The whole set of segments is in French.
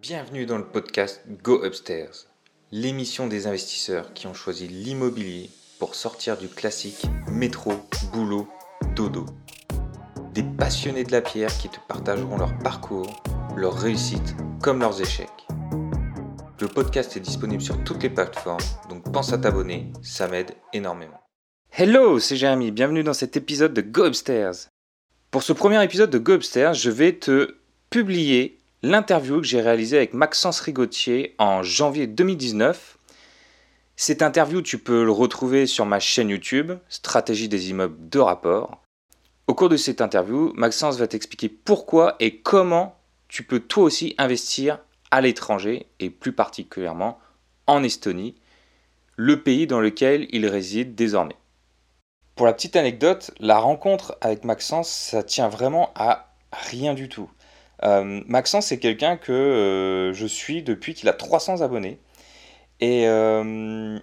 Bienvenue dans le podcast Go Upstairs, l'émission des investisseurs qui ont choisi l'immobilier pour sortir du classique métro, boulot, dodo. Des passionnés de la pierre qui te partageront leur parcours, leurs réussites comme leurs échecs. Le podcast est disponible sur toutes les plateformes, donc pense à t'abonner, ça m'aide énormément. Hello, c'est Jérémy, bienvenue dans cet épisode de Go Upstairs. Pour ce premier épisode de Go Upstairs, je vais te publier l'interview que j'ai réalisée avec Maxence Rigotier en janvier 2019. Cette interview, tu peux le retrouver sur ma chaîne YouTube, Stratégie des immeubles de rapport. Au cours de cette interview, Maxence va t'expliquer pourquoi et comment tu peux toi aussi investir à l'étranger et plus particulièrement en Estonie, le pays dans lequel il réside désormais. Pour la petite anecdote, la rencontre avec Maxence, ça tient vraiment à rien du tout. Euh, Maxence, c'est quelqu'un que euh, je suis depuis qu'il a 300 abonnés. Et euh,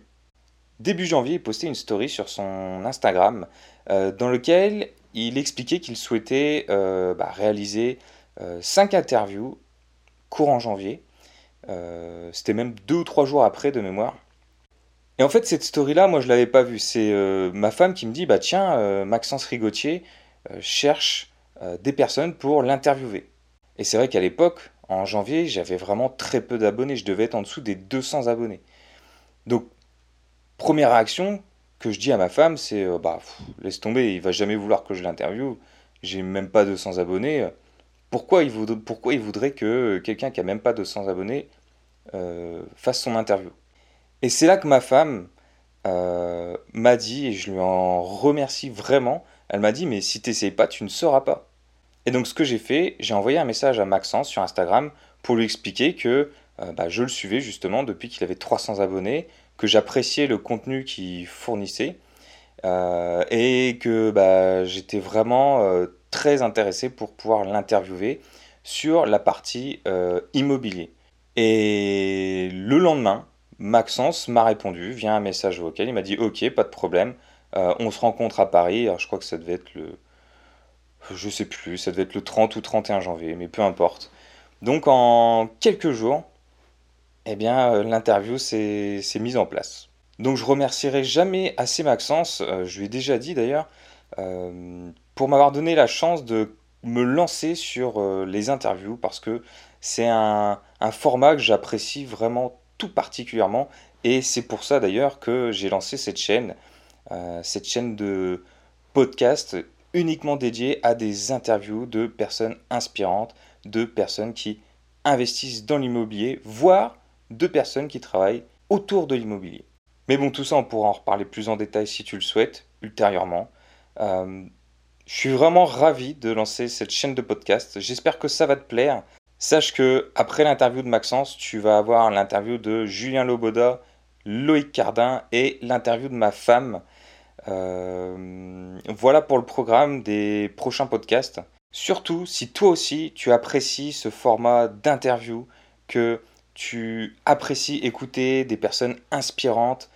début janvier, il postait une story sur son Instagram dans lequel il expliquait qu'il souhaitait bah, réaliser 5 interviews courant janvier. C'était même 2 ou 3 jours après de mémoire. Et en fait, cette story-là, moi, je l'avais pas vue. C'est ma femme qui me dit, bah tiens, Maxence Rigotier cherche des personnes pour l'interviewer. Et c'est vrai qu'à l'époque, en janvier, j'avais vraiment très peu d'abonnés. Je devais être en dessous des 200 abonnés. Donc, première réaction que je dis à ma femme, c'est euh, bah laisse tomber, il va jamais vouloir que je l'interviewe. J'ai même pas 200 abonnés. Pourquoi il, voudrait, que quelqu'un qui a même pas 200 abonnés euh, fasse son interview? Et c'est là que ma femme euh, m'a dit, et je lui en remercie vraiment, elle m'a dit, mais si tu n'essayes pas, tu ne sauras pas. Et donc ce que j'ai fait, j'ai envoyé un message à Maxence sur Instagram pour lui expliquer que euh, bah, je le suivais justement depuis qu'il avait 300 abonnés, que j'appréciais le contenu qu'il fournissait euh, et que bah, j'étais vraiment euh, très intéressé pour pouvoir l'interviewer sur la partie immobilier. Et le lendemain, Maxence m'a répondu via un message vocal. Il m'a dit Ok, pas de problème, on se rencontre à Paris. Alors, je crois que ça devait être le je sais plus, ça devait être le 30 ou 31 janvier, mais peu importe. Donc en quelques jours, eh bien euh, l'interview s'est mise en place. Donc je remercierai jamais assez Maxence, euh, je lui ai déjà dit d'ailleurs, euh, pour m'avoir donné la chance de me lancer sur les interviews parce que c'est un, un, format que j'apprécie vraiment tout particulièrement et c'est pour ça d'ailleurs que j'ai lancé cette chaîne, cette chaîne de podcast uniquement dédié à des interviews de personnes inspirantes, de personnes qui investissent dans l'immobilier, voire de personnes qui travaillent autour de l'immobilier. Mais bon, tout ça, on pourra en reparler plus en détail si tu le souhaites, ultérieurement. Euh, je suis vraiment ravi de lancer cette chaîne de podcast. J'espère que ça va te plaire. Sache que après l'interview de Maxence, tu vas avoir l'interview de Julien Loboda, Loïc Cardin et l'interview de ma femme, euh, voilà pour le programme des prochains podcasts. Surtout si toi aussi tu apprécies ce format d'interview, que tu apprécies écouter des personnes inspirantes,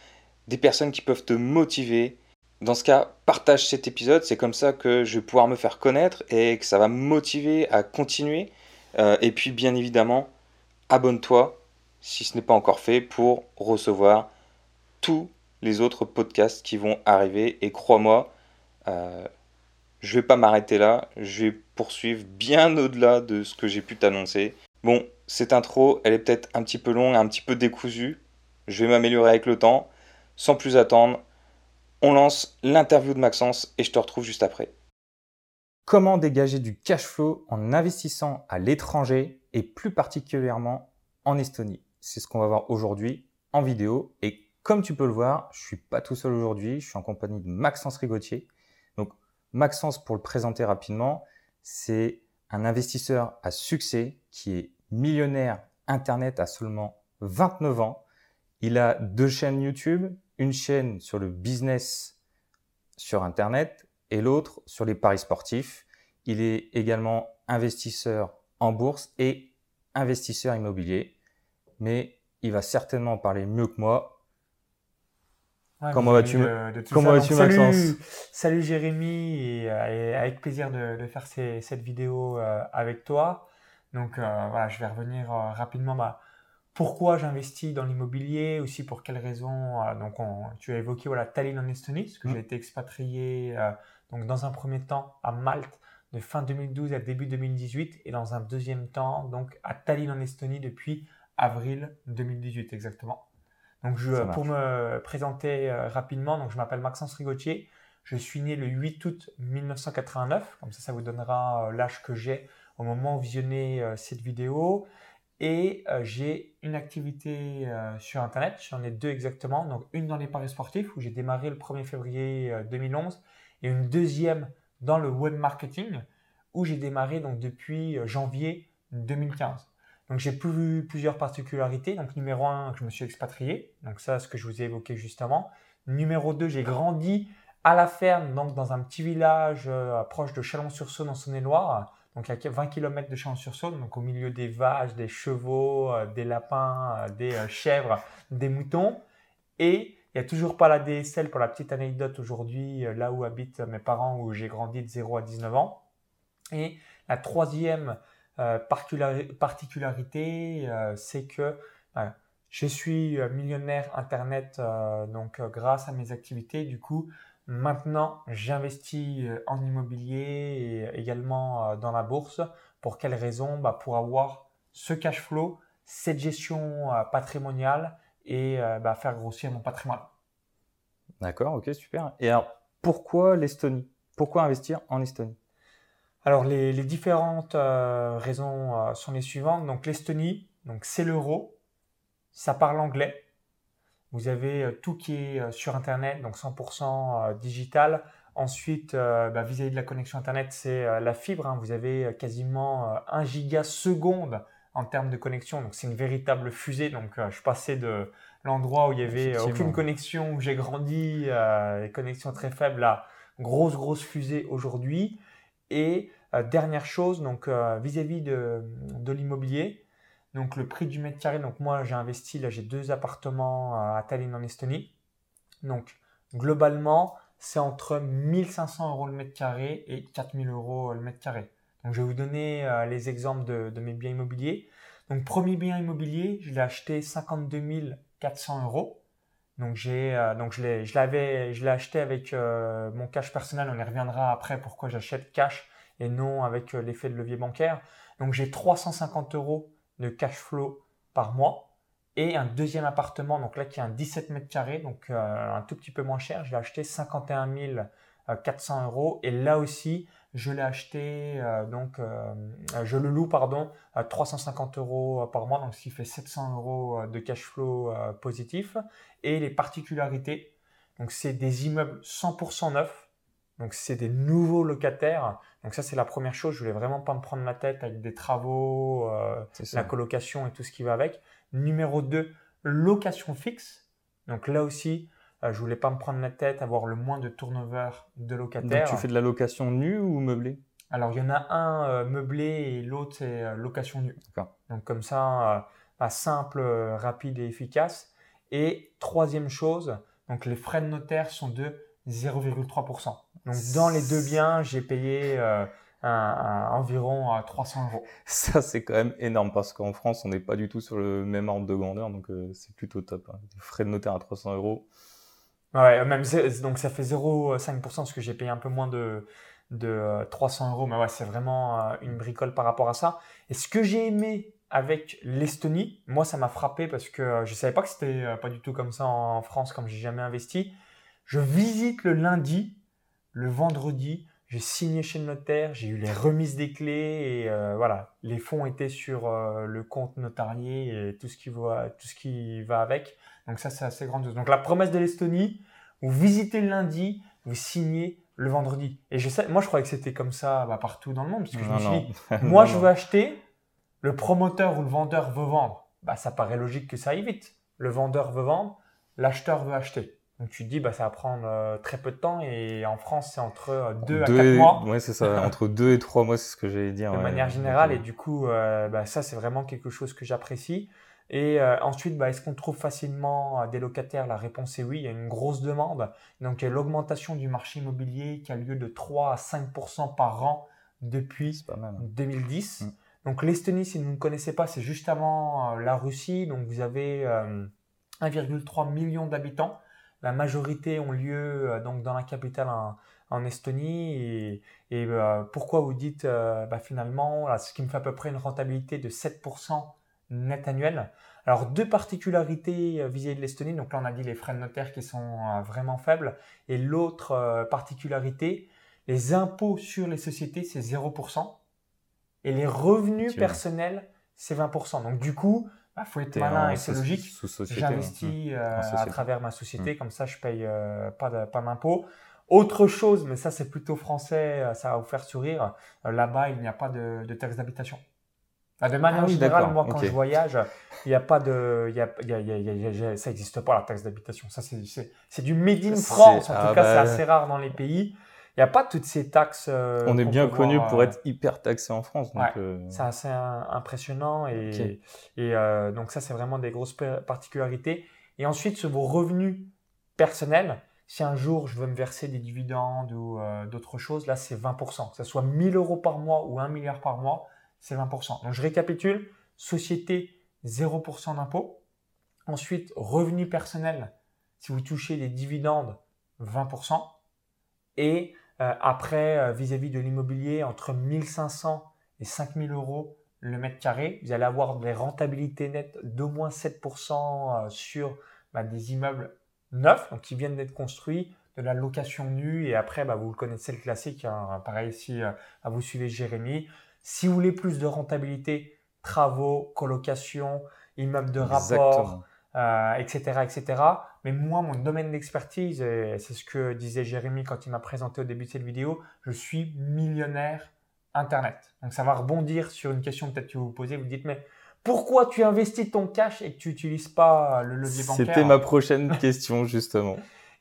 des personnes qui peuvent te motiver. Dans ce cas, partage cet épisode, c'est comme ça que je vais pouvoir me faire connaître et que ça va me motiver à continuer. Euh, et puis bien évidemment, abonne-toi si ce n'est pas encore fait pour recevoir tout les autres podcasts qui vont arriver. Et crois-moi, euh, je vais pas m'arrêter là. Je vais poursuivre bien au-delà de ce que j'ai pu t'annoncer. Bon, cette intro, elle est peut-être un petit peu longue, un petit peu décousue. Je vais m'améliorer avec le temps. Sans plus attendre, on lance l'interview de Maxence et je te retrouve juste après. Comment dégager du cash flow en investissant à l'étranger et plus particulièrement en Estonie? C'est ce qu'on va voir aujourd'hui en vidéo et comme tu peux le voir, je suis pas tout seul aujourd'hui, je suis en compagnie de Maxence Rigotier. Donc Maxence, pour le présenter rapidement, c'est un investisseur à succès qui est millionnaire Internet à seulement 29 ans. Il a deux chaînes YouTube, une chaîne sur le business sur Internet et l'autre sur les paris sportifs. Il est également investisseur en bourse et investisseur immobilier. Mais il va certainement parler mieux que moi Comment vas-tu, comment vas-tu Maxence? Salut Jérémy, et, avec plaisir de, faire cette vidéo euh, avec toi. Donc voilà, je vais revenir rapidement. Bah, pourquoi j'investis dans l'immobilier, aussi pour quelles raisons. donc, tu as évoqué voilà, Tallinn en Estonie, parce que mmh. j'ai été expatrié donc dans un premier temps à Malte de fin 2012 à début 2018 et dans un deuxième temps donc à Tallinn en Estonie depuis avril 2018 exactement. Donc je, pour me présenter euh, rapidement, donc je m'appelle Maxence Rigotier, je suis né le 8 août 1989, comme ça ça vous donnera euh, l'âge que j'ai au moment où visionnez euh, cette vidéo. Et j'ai une activité sur Internet, j'en ai deux exactement, donc une dans les paris sportifs où j'ai démarré le 1er février 2011 et une deuxième dans le web marketing où j'ai démarré donc depuis janvier 2015. Donc j'ai plusieurs particularités. Donc numéro un, je me suis expatrié. Donc ça, ce que je vous ai évoqué justement. Numéro 2, j'ai grandi à la ferme, donc dans un petit village euh, proche de Chalon-sur-Saône en Saône-et-Loire. Donc à 20 km de Chalon-sur-Saône, donc au milieu des vaches, des chevaux, euh, des lapins, euh, des chèvres, des moutons. Et il n'y a toujours pas la DSL pour la petite anecdote aujourd'hui, là où habitent mes parents, où j'ai grandi de 0 à 19 ans. Et la troisième particularité, euh, c'est que je suis euh, millionnaire Internet donc grâce à mes activités. Du coup, maintenant, j'investis en immobilier et également dans la bourse. Pour quelles raisons bah, Pour avoir ce cash flow, cette gestion patrimoniale et bah, faire grossir mon patrimoine. D'accord, ok, super. Et alors, pourquoi l'Estonie? Pourquoi investir en Estonie? Alors les, différentes euh, raisons euh, sont les suivantes. Donc l'Estonie, donc c'est l'euro, ça parle anglais. Vous avez euh, tout qui est sur Internet, donc 100% digital. Ensuite, bah, vis-à-vis de la connexion Internet, c'est la fibre. Hein. Vous avez quasiment 1 giga seconde en termes de connexion. Donc c'est une véritable fusée. Donc je passé de l'endroit où il y avait aucune connexion, où j'ai grandi, les connexions très faibles, à grosse grosse fusée aujourd'hui. Et dernière chose, donc euh, vis-à-vis de, l'immobilier, donc le prix du mètre carré, donc moi j'ai investi, là j'ai deux appartements euh, à Tallinn en Estonie. Donc globalement, c'est entre 1500 euros le mètre carré et 4000 euros le mètre carré. Donc je vais vous donner les exemples de, mes biens immobiliers. Donc premier bien immobilier, je l'ai acheté 52 400 euros. Donc donc je l'ai acheté avec mon cash personnel. On y reviendra après pourquoi j'achète cash et non avec euh, l'effet de levier bancaire. Donc j'ai 350 euros de cash flow par mois et un deuxième appartement, donc là qui est un 17 mètres carrés, donc euh, un tout petit peu moins cher. Je l'ai acheté 51 400 euros et là aussi je l'ai acheté donc je le loue pardon à 350 euros par mois, donc ce qui fait 700 euros de cash flow positif. Et les particularités, donc c'est des immeubles 100% neufs donc, c'est des nouveaux locataires. Donc, ça, c'est la première chose. Je voulais vraiment pas me prendre la tête avec des travaux, euh, la colocation et tout ce qui va avec. Numéro 2, location fixe. Donc, là aussi, euh, je voulais pas me prendre la tête, avoir le moins de turnover de locataires. Donc, tu fais de la location nue ou meublée? Alors, il y en a un euh, meublé et l'autre, c'est location nue. Donc, comme ça, simple, rapide et efficace. Et troisième chose, donc les frais de notaire sont de 0,3%. Donc dans les deux biens, j'ai payé euh, environ 300 euros. Ça, c'est quand même énorme parce qu'en France, on n'est pas du tout sur le même ordre de grandeur, donc euh, c'est plutôt top. Hein. frais de notaire à 300 euros. Ouais, même donc ça fait 0,5% parce que j'ai payé un peu moins de, de 300 euh, euros, mais ouais, c'est vraiment une bricole par rapport à ça. Et ce que j'ai aimé avec l'Estonie, moi ça m'a frappé parce que je savais pas que c'était pas du tout comme ça en France, comme j'ai jamais investi. Je visite le lundi, le vendredi, j'ai signé chez le notaire, j'ai eu les remises des clés et euh, voilà, les fonds étaient sur euh, le compte notarié et tout ce qui va, tout ce qui va avec. Donc ça, c'est assez grandiose. Donc la promesse de l'Estonie, vous visitez le lundi, vous signez le vendredi. Et je sais, moi je croyais que c'était comme ça bah, partout dans le monde, parce que je me suis dit, moi je veux acheter, le promoteur ou le vendeur veut vendre. Bah, ça paraît logique que ça aille vite. Le vendeur veut vendre, l'acheteur veut acheter. Donc tu te dis, bah, ça va prendre euh, très peu de temps et en France, c'est entre 2 euh, à 4 mois. Oui, c'est ça, entre 2 et 3 mois, c'est ce que j'allais dire. De manière générale, et du coup, euh, bah, ça, c'est vraiment quelque chose que j'apprécie. Et ensuite, bah, est-ce qu'on trouve facilement des locataires? La réponse est oui, il y a une grosse demande. Donc il y a l'augmentation du marché immobilier qui a lieu de 3 à 5% par an depuis 2010. Mm. Donc l'Estonie, si vous ne connaissez pas, c'est juste avant la Russie. Donc vous avez 1,3 million d'habitants. La majorité ont lieu donc dans la capitale en, Estonie. Et, et pourquoi vous dites bah, finalement, ce qui me fait à peu près une rentabilité de 7% net annuel. Alors, deux particularités euh, vis-à-vis de l'Estonie. Donc là, on a dit les frais de notaire qui sont euh, vraiment faibles. Et l'autre euh, particularité, les impôts sur les sociétés, c'est 0%. Et les revenus personnels, c'est 20%. Donc du coup, bah, faut être malin et c'est logique. J'investis à travers ma société, mmh. comme ça je paye pas d'impôts. Autre chose, mais ça c'est plutôt français, ça va vous faire sourire. Là-bas, il n'y a pas de, de taxe d'habitation. Bah, de manière ah générale, moi, quand je voyage, il n'y a pas de, y a, y a, y a, ça n'existe pas la taxe d'habitation. Ça, c'est du made in France. En tout ah cas, c'est bah, assez rare dans les pays. Il n'y a pas toutes ces taxes. Euh, on est bien connu pour euh, être hyper taxé en France. Donc euh, C'est assez impressionnant. Et, et donc, ça, c'est vraiment des grosses particularités. Et ensuite, sur vos revenus personnels, si un jour je veux me verser des dividendes ou d'autres choses, là, c'est 20%. Que ce soit 1000 euros par mois ou 1 milliard par mois c'est 20%. Donc je récapitule, société 0% d'impôt. Ensuite, revenu personnel, si vous touchez des dividendes, 20%. Et euh, après, euh, vis-à-vis de l'immobilier, entre 1500 et 5000 euros le mètre carré, vous allez avoir des rentabilités nettes d'au moins 7% euh, sur bah, des immeubles neufs, donc qui viennent d'être construits, de la location nue. Et après, bah, vous connaissez le classique, hein. pareil si vous suivez Jérémy, si vous voulez plus de rentabilité, travaux, colocation, immeubles de rapport, euh, etc. Mais moi, mon domaine d'expertise, c'est ce que disait Jérémy quand il m'a présenté au début de cette vidéo, je suis millionnaire Internet. Donc ça va rebondir sur une question peut-être que vous vous posez. Vous dites, mais pourquoi tu investis ton cash et que tu n'utilises pas le levier bancaire C'était ma prochaine question, justement.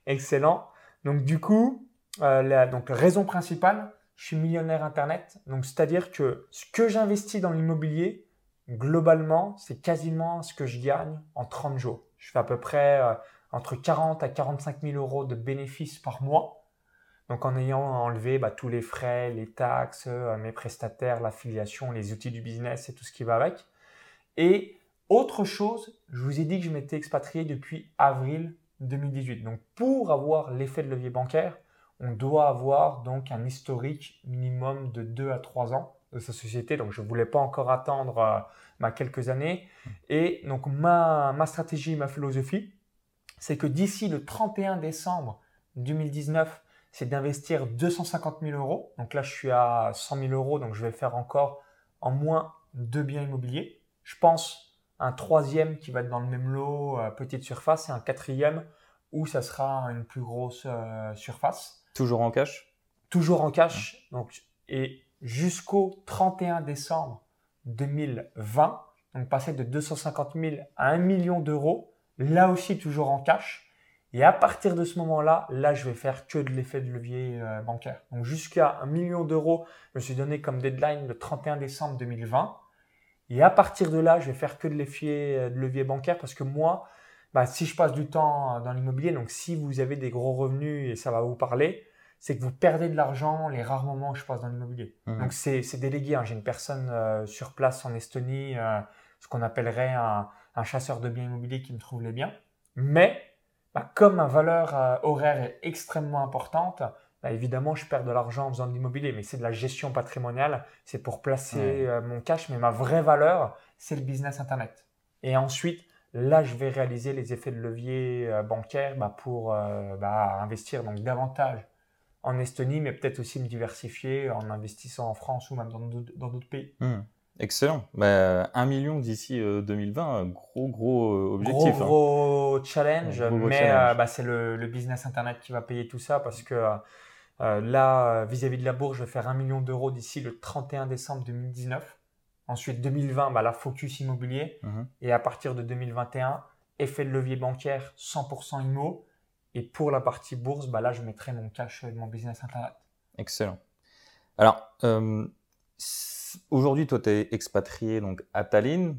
Excellent. Donc du coup, euh, la donc, raison principale, je suis millionnaire Internet. Donc, c'est-à-dire que ce que j'investis dans l'immobilier, globalement, c'est quasiment ce que je gagne en 30 jours. Je fais à peu près euh, entre 40 à 45 000 euros de bénéfices par mois. Donc, en ayant enlevé bah, tous les frais, les taxes, euh, mes prestataires, l'affiliation, les outils du business et tout ce qui va avec. Et autre chose, je vous ai dit que je m'étais expatrié depuis avril 2018. Donc, pour avoir l'effet de levier bancaire, on doit avoir donc un historique minimum de 2 à 3 ans de sa société. Donc, je ne voulais pas encore attendre euh, ma quelques années. Et donc, ma, ma stratégie, ma philosophie, c'est que d'ici le 31 décembre 2019, c'est d'investir 250 000 euros. Donc là, je suis à 100 000 euros, donc je vais faire encore en moins deux biens immobiliers. Je pense un troisième qui va être dans le même lot, euh, petite surface, et un quatrième où ça sera une plus grosse euh, surface. Toujours en cash? Toujours en cash. Donc, et jusqu'au 31 décembre 2020, donc passer de 250 000 à 1 million d'euros, là aussi toujours en cash. Et à partir de ce moment-là, là, je vais faire que de l'effet de levier euh, bancaire. Donc jusqu'à 1 million d'euros, je me suis donné comme deadline le 31 décembre 2020. Et à partir de là, je vais faire que de l'effet euh, de levier bancaire parce que moi, bah, si je passe du temps dans l'immobilier, donc si vous avez des gros revenus et ça va vous parler, c'est que vous perdez de l'argent les rares moments où je passe dans l'immobilier. Mmh. Donc c'est délégué. Hein. J'ai une personne euh, sur place en Estonie, euh, ce qu'on appellerait un, chasseur de biens immobiliers qui me trouve les biens. Mais bah, comme ma valeur euh, horaire est extrêmement importante, bah, évidemment je perds de l'argent en faisant de l'immobilier. Mais c'est de la gestion patrimoniale, c'est pour placer mon cash. Mais ma vraie valeur, c'est le business Internet. Et ensuite, là, je vais réaliser les effets de levier bancaire bah, pour investir donc davantage en Estonie, mais peut-être aussi me diversifier en investissant en France ou même dans d'autres pays. Hmm. Excellent. Bah, un million d'ici 2020, euh, gros, gros euh, objectif. Gros, hein. gros challenge, mais euh, bah, c'est le, business Internet qui va payer tout ça parce que là, vis-à-vis de la bourse, je vais faire un million d'euros d'ici le 31 décembre 2019. Ensuite, 2020, bah, la focus immobilier. Mhm. Et à partir de 2021, effet de levier bancaire 100% IMO. Et pour la partie bourse, bah là, je mettrai mon cash de mon business Internet. Excellent. Alors, euh, aujourd'hui, toi, tu es expatrié donc, à Tallinn.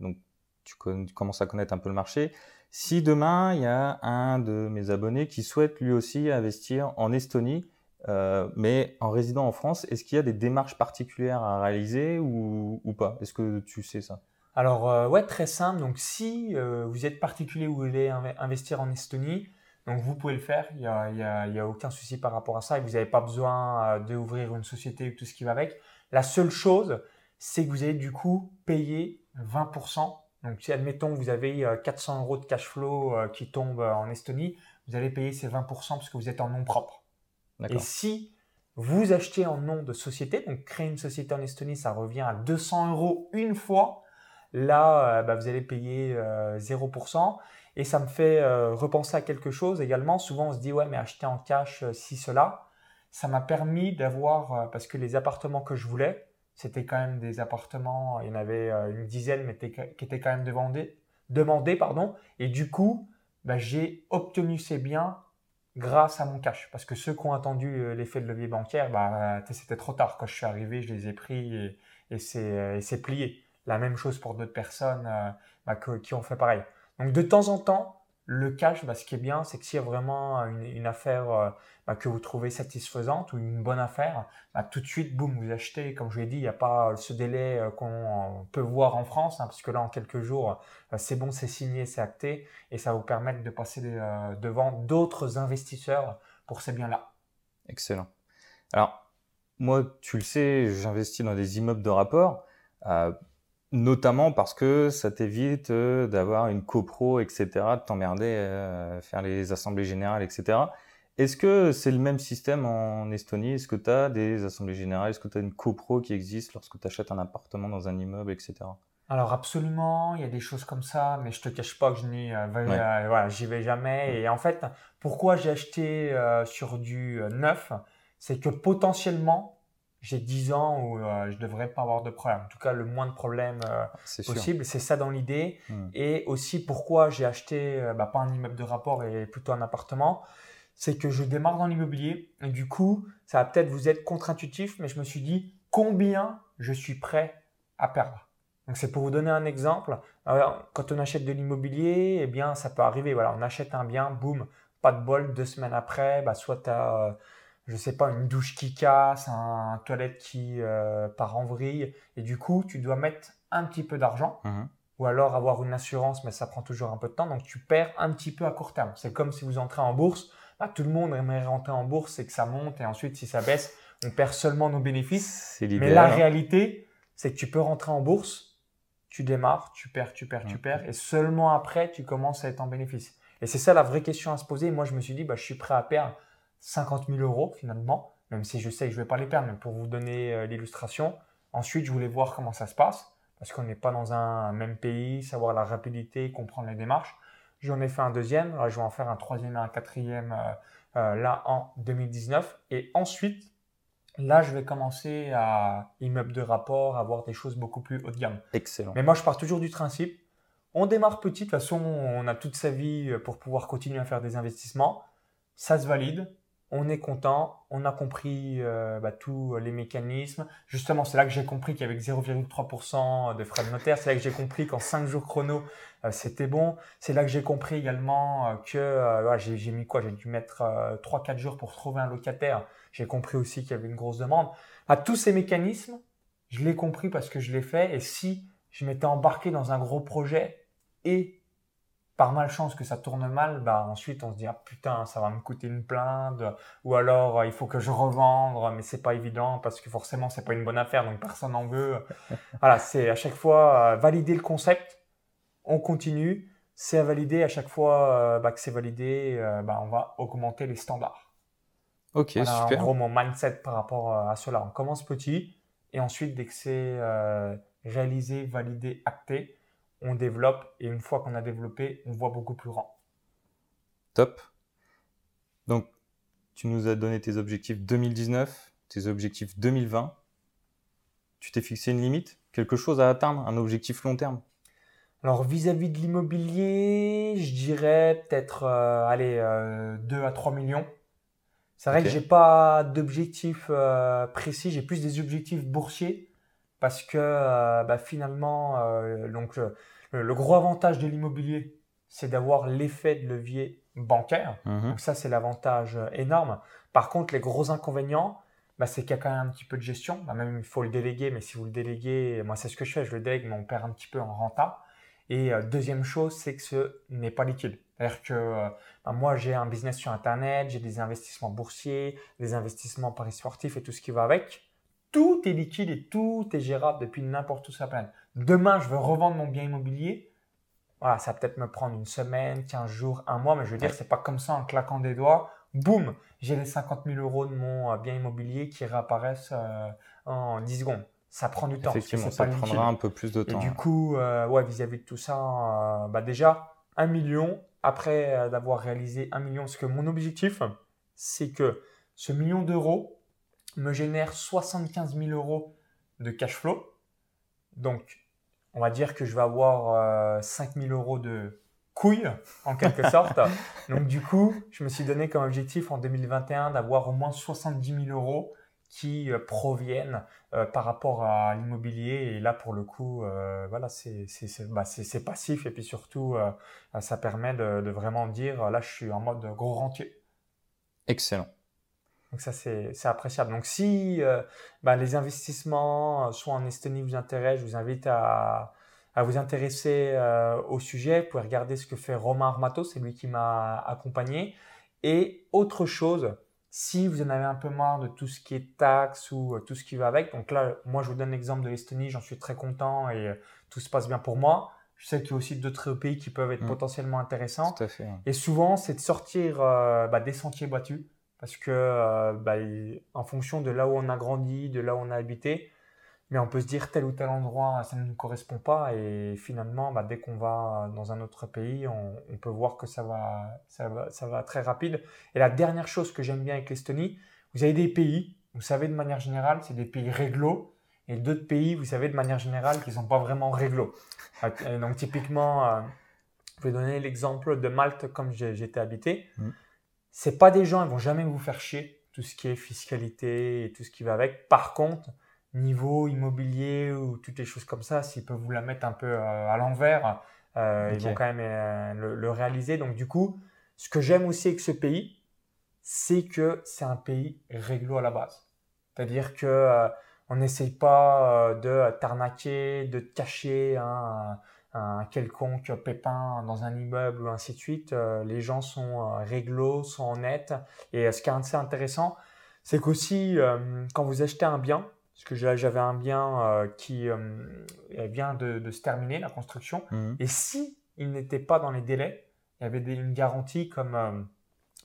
Donc, tu, commences à connaître un peu le marché. Si demain, il y a un de mes abonnés qui souhaite lui aussi investir en Estonie, Euh, mais en résidant en France, est-ce qu'il y a des démarches particulières à réaliser ou, pas? Est-ce que tu sais ça? Alors, euh, ouais, très simple. Donc, si euh, vous êtes particulier ou vous voulez investir en Estonie, donc vous pouvez le faire. Il n'y a, y a, y a, aucun souci par rapport à ça. Et vous n'avez pas besoin d'ouvrir une société ou tout ce qui va avec. La seule chose, c'est que vous allez du coup payer 20%. Donc, si admettons vous avez 400 euros de cash flow qui tombe en Estonie, vous allez payer ces 20% parce que vous êtes en nom propre. Et si vous achetez en nom de société, donc créer une société en Estonie, ça revient à 200 euros une fois. Là, euh, bah, vous allez payer 0%. Euh, et ça me fait euh, repenser à quelque chose également. Souvent, on se dit, ouais, mais acheter en cash, si, cela. Ça m'a permis d'avoir, parce que les appartements que je voulais, c'était quand même des appartements, il y en avait une dizaine, mais qui étaient quand même demandés, demandés pardon. Et du coup, bah, j'ai obtenu ces biens grâce à mon cash. Parce que ceux qui ont attendu euh, l'effet de levier bancaire, bah, c'était trop tard. Quand je suis arrivé, je les ai pris et, et c'est plié. La même chose pour d'autres personnes euh, bah, qui ont fait pareil. Donc de temps en temps, le cash, bah, ce qui est bien, c'est que s'il y a vraiment une, affaire euh, bah, que vous trouvez satisfaisante ou une bonne affaire, bah, tout de suite, boum, vous achetez. Comme je l'ai dit, il n'y a pas ce délai euh, qu'on peut voir en France, hein, parce que là, en quelques jours, euh, c'est bon, c'est signé, c'est acté, et ça va vous permettre de passer devant d'autres investisseurs pour ces biens-là. Excellent. Alors, moi, tu le sais, j'investis dans des immeubles de rapport notamment parce que ça t'évite euh, d'avoir une copro, etc., de t'emmerder à faire les assemblées générales, etc. Est-ce que c'est le même système en Estonie? Est-ce que tu as des assemblées générales? Est-ce que tu as une copro qui existe lorsque tu achètes un appartement dans un immeuble, etc. Alors absolument, il y a des choses comme ça, mais je te cache pas que je n'y euh, euh, j'y vais jamais. Et en fait, pourquoi j'ai acheté sur du neuf C'est que potentiellement, j'ai 10 ans où euh, je devrais pas avoir de problème. En tout cas, le moins de problèmes euh, possible. C'est ça dans l'idée. Hmm. Et aussi, pourquoi j'ai acheté euh, bah, pas un immeuble de rapport et plutôt un appartement, c'est que je démarre dans l'immobilier. Et du coup, ça va peut-être vous être contre-intuitif, mais je me suis dit combien je suis prêt à perdre? Donc c'est pour vous donner un exemple. quand on achète de l'immobilier, eh bien ça peut arriver. Voilà, on achète un bien, boum, pas de bol. Deux semaines après, bah, soit tu as je sais pas, une douche qui casse, un, toilette qui euh, part en vrille, et du coup, tu dois mettre un petit peu d'argent, mhm. ou alors avoir une assurance, mais ça prend toujours un peu de temps, donc tu perds un petit peu à court terme. C'est comme si vous entrez en bourse, bah, tout le monde aimerait rentrer en bourse et que ça monte, et ensuite, si ça baisse, on perd seulement nos bénéfices. Mais la réalité, c'est que tu peux rentrer en bourse, tu démarres, tu perds, tu perds, tu mhm. perds, et seulement après, tu commences à être en bénéfice. Et c'est ça la vraie question à se poser. Moi, je me suis dit, bah, je suis prêt à perdre 50 000 euros finalement, même si je sais que je ne vais pas les perdre, mais pour vous donner euh, l'illustration. Ensuite, je voulais voir comment ça se passe, parce qu'on n'est pas dans un même pays, savoir la rapidité, comprendre les démarches. J'en ai fait un deuxième, je vais en faire un troisième et un quatrième euh, euh, là en 2019. Et ensuite, là, je vais commencer à immeuble de rapport, avoir des choses beaucoup plus haut de gamme. Excellent. Mais moi, je pars toujours du principe, on démarre petit, de toute façon, on a toute sa vie pour pouvoir continuer à faire des investissements. Ça se valide, on est content, on a compris euh, bah, tous les mécanismes. Justement, c'est là que j'ai compris qu'il y avait 0,3% de frais de notaire. C'est là que j'ai compris qu'en 5 jours chrono, euh, c'était bon. C'est là que j'ai compris également euh, que j'ai mis quoi? J'ai dû mettre 3-4 jours pour trouver un locataire. J'ai compris aussi qu'il y avait une grosse demande. À tous ces mécanismes, je l'ai compris parce que je l'ai fait. Et si je m'étais embarqué dans un gros projet et par malchance que ça tourne mal, bah ensuite on se dit ah putain ça va me coûter une plainte ou alors euh, il faut que je revende mais c'est pas évident parce que forcément c'est pas une bonne affaire donc personne n'en veut. voilà, c'est à chaque fois euh, valider le concept, on continue, c'est à valider à chaque fois euh, bah, que c'est validé, bah, on va augmenter les standards. Ok, super. En gros mon mindset par rapport à cela, on commence petit et ensuite dès que c'est réalisé, validé, acté, on développe et une fois qu'on a développé, on voit beaucoup plus grand. Top. Donc, tu nous as donné tes objectifs 2019, tes objectifs 2020. Tu t'es fixé une limite, quelque chose à atteindre, un objectif long terme? Alors, vis-à-vis de l'immobilier, je dirais peut-être euh, allez, 2 euh, à 3 millions. C'est vrai que j'ai pas d'objectif euh, précis, j'ai plus des objectifs boursiers parce que bah, finalement, donc, le gros avantage de l'immobilier, c'est d'avoir l'effet de levier bancaire. Mhm. Donc ça, c'est l'avantage euh, énorme. Par contre, les gros inconvénients, bah, c'est qu'il y a quand même un petit peu de gestion. Bah, même il faut le déléguer, mais si vous le déléguez, moi c'est ce que je fais, je le délègue, mais on perd un petit peu en renta. Et euh, deuxième chose, c'est que ce n'est pas liquide. C'est-à-dire que euh, moi j'ai un business sur Internet, j'ai des investissements boursiers, des investissements en paris sportifs et tout ce qui va avec. Tout est liquide et tout est gérable depuis n'importe où sur la planète. Demain, je veux revendre mon bien immobilier. Voilà, ça va peut-être me prendre une semaine, 15 jours, un mois, mais je veux dire, c'est pas comme ça en claquant des doigts. Boum, j'ai les 50 000 euros de mon euh, bien immobilier qui réapparaissent euh, en 10 secondes. Ça prend du temps. Effectivement, ça liquide. prendra un peu plus de Et temps. du coup, euh, ouais, vis-à-vis de tout ça, euh, bah déjà, un million, après euh, d'avoir réalisé un million, parce que mon objectif, c'est que ce million d'euros me génère 75 000 euros de cash flow. Donc, on va dire que je vais avoir euh, 5 000 euros de couilles, en quelque sorte. Donc, du coup, je me suis donné comme objectif en 2021 d'avoir au moins 70 000 euros qui euh, proviennent euh, par rapport à l'immobilier. Et là, pour le coup, euh, voilà, c'est c'est- c'est- bah, c'est- passif. Et puis surtout, euh, ça permet de, de vraiment dire, là, je suis en mode gros rentier. Excellent. Donc ça, c'est appréciable. Donc si euh, bah, les investissements, euh, soit en Estonie, vous intéressent, je vous invite à, à vous intéresser euh, au sujet. Vous pouvey regarder ce que fait Romain Armato, c'est lui qui m'a accompagné. Et autre chose, si vous en avez un peu marre de tout ce qui est taxes ou euh, tout ce qui va avec, donc là, moi, je vous donne l'exemple de l'Estonie, j'en suis très content et tout se passe bien pour moi. Je sais qu'il y a aussi d'autres pays qui peuvent être Mm. potentiellement intéressants. Tout à fait. Et souvent, c'est de sortir bah, des sentiers battus. Parce que, euh, bah, en fonction de là où on a grandi, de là où on a habité, mais on peut se dire tel ou tel endroit, ça ne nous correspond pas. Et finalement, bah, dès qu'on va dans un autre pays, on, peut voir que ça va, très rapide. Et la dernière chose que j'aime bien avec l'Estonie, vous avez des pays, vous savez de manière générale, c'est des pays réglo. Et d'autres pays, vous savez de manière générale, qu'ils ne sont pas vraiment réglo. Donc typiquement, euh, je vais donner l'exemple de Malte comme j'étais habité. Mm. C'est pas des gens, ils vont jamais vous faire chier, tout ce qui est fiscalité et tout ce qui va avec. Par contre, niveau immobilier ou toutes les choses comme ça, s'ils peuvent vous la mettre un peu euh, à l'envers, euh, ils vont quand même euh, le, le réaliser. Donc du coup, ce que j'aime aussi avec ce pays, c'est que c'est un pays réglo à la base. C'est-à-dire que euh, on n'essaye pas de t'arnaquer, de te cacher un, un quelconque pépin dans un immeuble ou ainsi de suite. Euh, les gens sont euh, réglo, sont honnêtes. Et euh, ce qui est assez intéressant, c'est qu'aussi quand vous achetez un bien, parce que là j'avais un bien qui vient de, de se terminer, la construction, Mhm. et si il n'était pas dans les délais, il y avait une garantie comme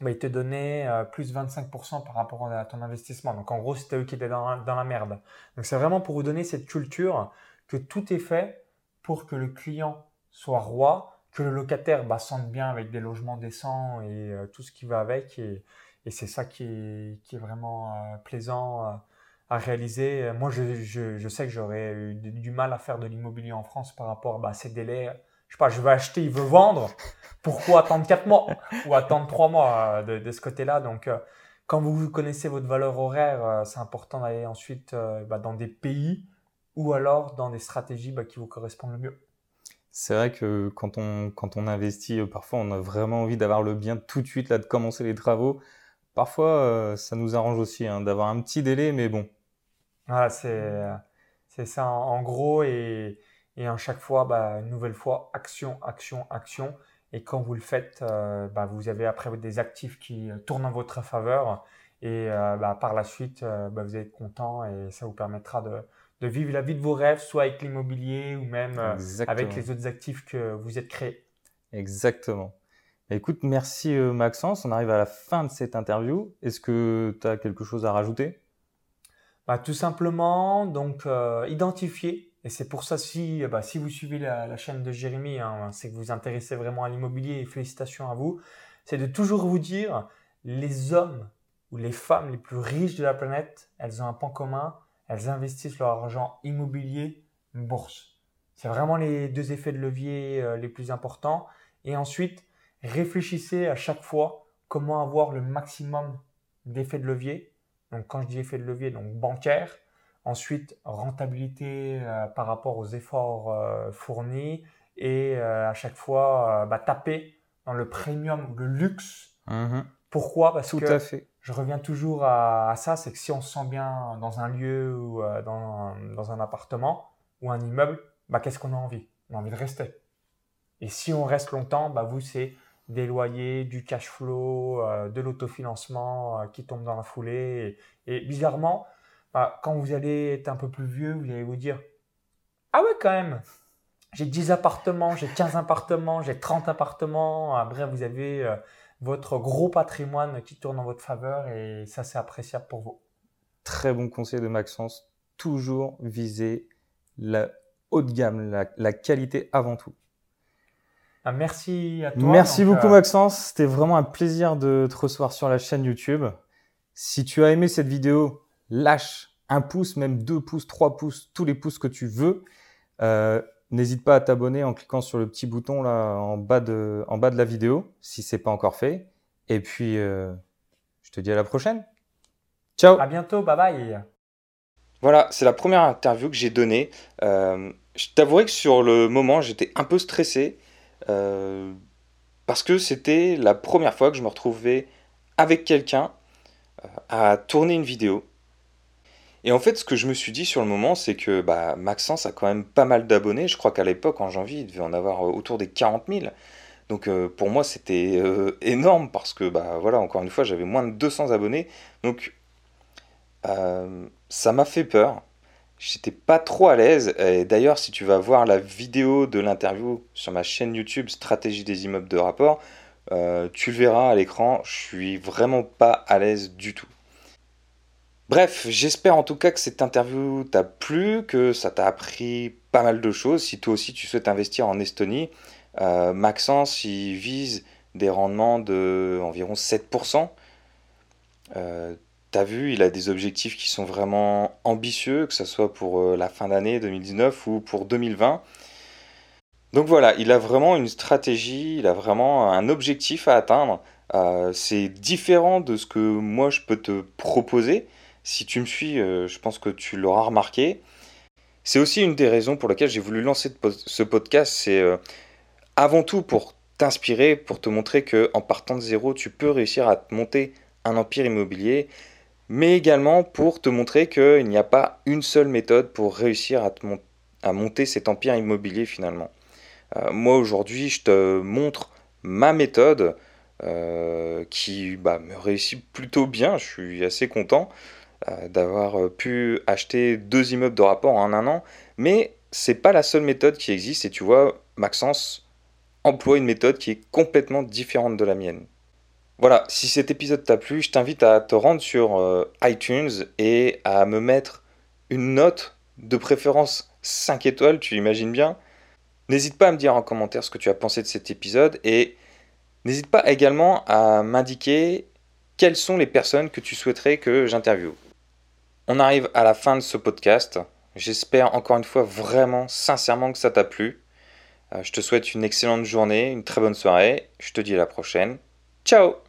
bah, il te donnait euh, plus 25% par rapport à ton investissement. Donc en gros, c'était eux qui étaient dans la merde. Donc c'est vraiment pour vous donner cette culture que tout est fait pour que le client soit roi, que le locataire bah, sente bien avec des logements décents et euh, tout ce qui va avec. Et, c'est ça qui est, vraiment euh, plaisant euh, à réaliser. Moi, je, sais que j'aurais eu du mal à faire de l'immobilier en France par rapport bah, à ces délais. Je sais pas, je veux acheter, il veut vendre. Pourquoi attendre 4 mois ou attendre 3 mois de, ce côté-là? Donc, quand vous connaissez votre valeur horaire, c'est important d'aller ensuite bah, dans des pays ou alors dans des stratégies bah, qui vous correspondent le mieux. C'est vrai que quand on, quand on investit, euh, parfois on a vraiment envie d'avoir le bien tout de suite, là, de commencer les travaux. Parfois, euh, ça nous arrange aussi hein, d'avoir un petit délai, mais bon, Voilà, c'est euh, ça en, gros. Et, et à chaque fois, bah, une nouvelle fois, action, action, action. Et quand vous le faites, euh, bah, vous avez après des actifs qui tournent en votre faveur. Et euh, bah, par la suite, euh, bah, vous allez être content et ça vous permettra de, de vivre la vie de vos rêves, soit avec l'immobilier ou même euh, avec les autres actifs que vous êtes créés. Exactement. Bah, Écoute, merci Maxence. On arrive à la fin de cette interview. Est-ce que tu as quelque chose à rajouter? Bah, tout simplement, donc euh, identifier. Et c'est pour ça si, bah, si vous suivez la, la chaîne de Jérémy, hein, c'est que vous vous intéressez vraiment à l'immobilier et félicitations à vous. C'est de toujours vous dire, les hommes ou les femmes les plus riches de la planète, elles ont un point commun, elles investissent leur argent immobilier, bourse. C'est vraiment les deux effets de levier euh, les plus importants. Et ensuite, réfléchissez à chaque fois comment avoir le maximum d'effets de levier. Donc quand je dis effet de levier, donc bancaire. Ensuite, rentabilité euh, par rapport aux efforts euh, fournis. Et euh, à chaque fois, bah, taper dans le premium ou le luxe. Mhm. Pourquoi? Parce Tout que à fait. Je reviens toujours à, ça, c'est que si on se sent bien dans un lieu ou euh, dans, un appartement ou un immeuble, bah, qu'est-ce qu'on a envie? On a envie de rester. Et si on reste longtemps, bah, vous, c'est des loyers, du cash flow, euh, de l'autofinancement euh, qui tombe dans la foulée. Et, bizarrement, bah, quand vous allez être un peu plus vieux, vous allez vous dire Ah ouais, quand même J'ai 10 appartements, j'ai 15 appartements, j'ai 30 appartements. Après, vous avez votre gros patrimoine qui tourne en votre faveur et ça, c'est appréciable pour vous. Très bon conseil de Maxence. Toujours viser la haute gamme, la, la qualité avant tout. Ah, merci à toi. Merci Donc, beaucoup euh, Maxence, c'était vraiment un plaisir de te recevoir sur la chaîne YouTube. Si tu as aimé cette vidéo, lâche un pouce, même deux pouces, trois pouces, tous les pouces que tu veux. Euh, N'hésite pas à t'abonner en cliquant sur le petit bouton là en bas de, en bas de la vidéo si c'est pas encore fait. Et puis, euh, je te dis à la prochaine. Ciao. À bientôt, bye bye. Voilà, c'est la première interview que j'ai donnée. Euh, je t'avouerai que sur le moment, j'étais un peu stressé euh, parce que c'était la première fois que je me retrouvais avec quelqu'un euh, à tourner une vidéo. Et en fait, ce que je me suis dit sur le moment, c'est que bah, Maxence a quand même pas mal d'abonnés. Je crois qu'à l'époque, en janvier, il devait en avoir euh, autour des 40 000. Donc euh, pour moi, c'était euh, énorme parce que, bah, voilà, encore une fois, j'avais moins de 200 abonnés. Donc ça m'a fait peur. J'étais pas trop à l'aise. Et d'ailleurs, si tu vas voir la vidéo de l'interview sur ma chaîne YouTube Stratégie des immeubles de rapport, tu le verras à l'écran. Je suis vraiment pas à l'aise du tout. Bref, j'espère en tout cas que cette interview t'a plu, que ça t'a appris pas mal de choses. Si toi aussi tu souhaites investir en Estonie, euh, Maxence il vise des rendements de environ 7%. Euh, T'as vu, il a des objectifs qui sont vraiment ambitieux, que ce soit pour euh, la fin d'année 2019 ou pour 2020. Donc voilà, il a vraiment une stratégie, il a vraiment un objectif à atteindre. C'est différent de ce que moi je peux te proposer. Si tu me suis, euh, je pense que tu l'auras remarqué. C'est aussi une des raisons pour lesquelles j'ai voulu lancer ce podcast. C'est euh, avant tout pour t'inspirer, pour te montrer que en partant de zéro, tu peux réussir à te monter un empire immobilier, mais également pour te montrer qu'il n'y a pas une seule méthode pour réussir à, te mon- à monter cet empire immobilier finalement. Euh, moi aujourd'hui, je te montre ma méthode qui bah, me réussit plutôt bien. Je suis assez content d'avoir euh, pu acheter deux immeubles de rapport en un an, mais c'est pas la seule méthode qui existe. Et tu vois, Maxence emploie une méthode qui est complètement différente de la mienne. Voilà, si cet épisode t'a plu, je t'invite à te rendre sur euh, iTunes et à me mettre une note, de préférence 5 étoiles, tu imagines bien. N'hésite pas à me dire en commentaire ce que tu as pensé de cet épisode et n'hésite pas également à m'indiquer quelles sont les personnes que tu souhaiterais que j'interviewe. On arrive à la fin de ce podcast. J'espère encore une fois vraiment sincèrement que ça t'a plu. Euh, Je te souhaite une excellente journée, une très bonne soirée. Je te dis à la prochaine. Ciao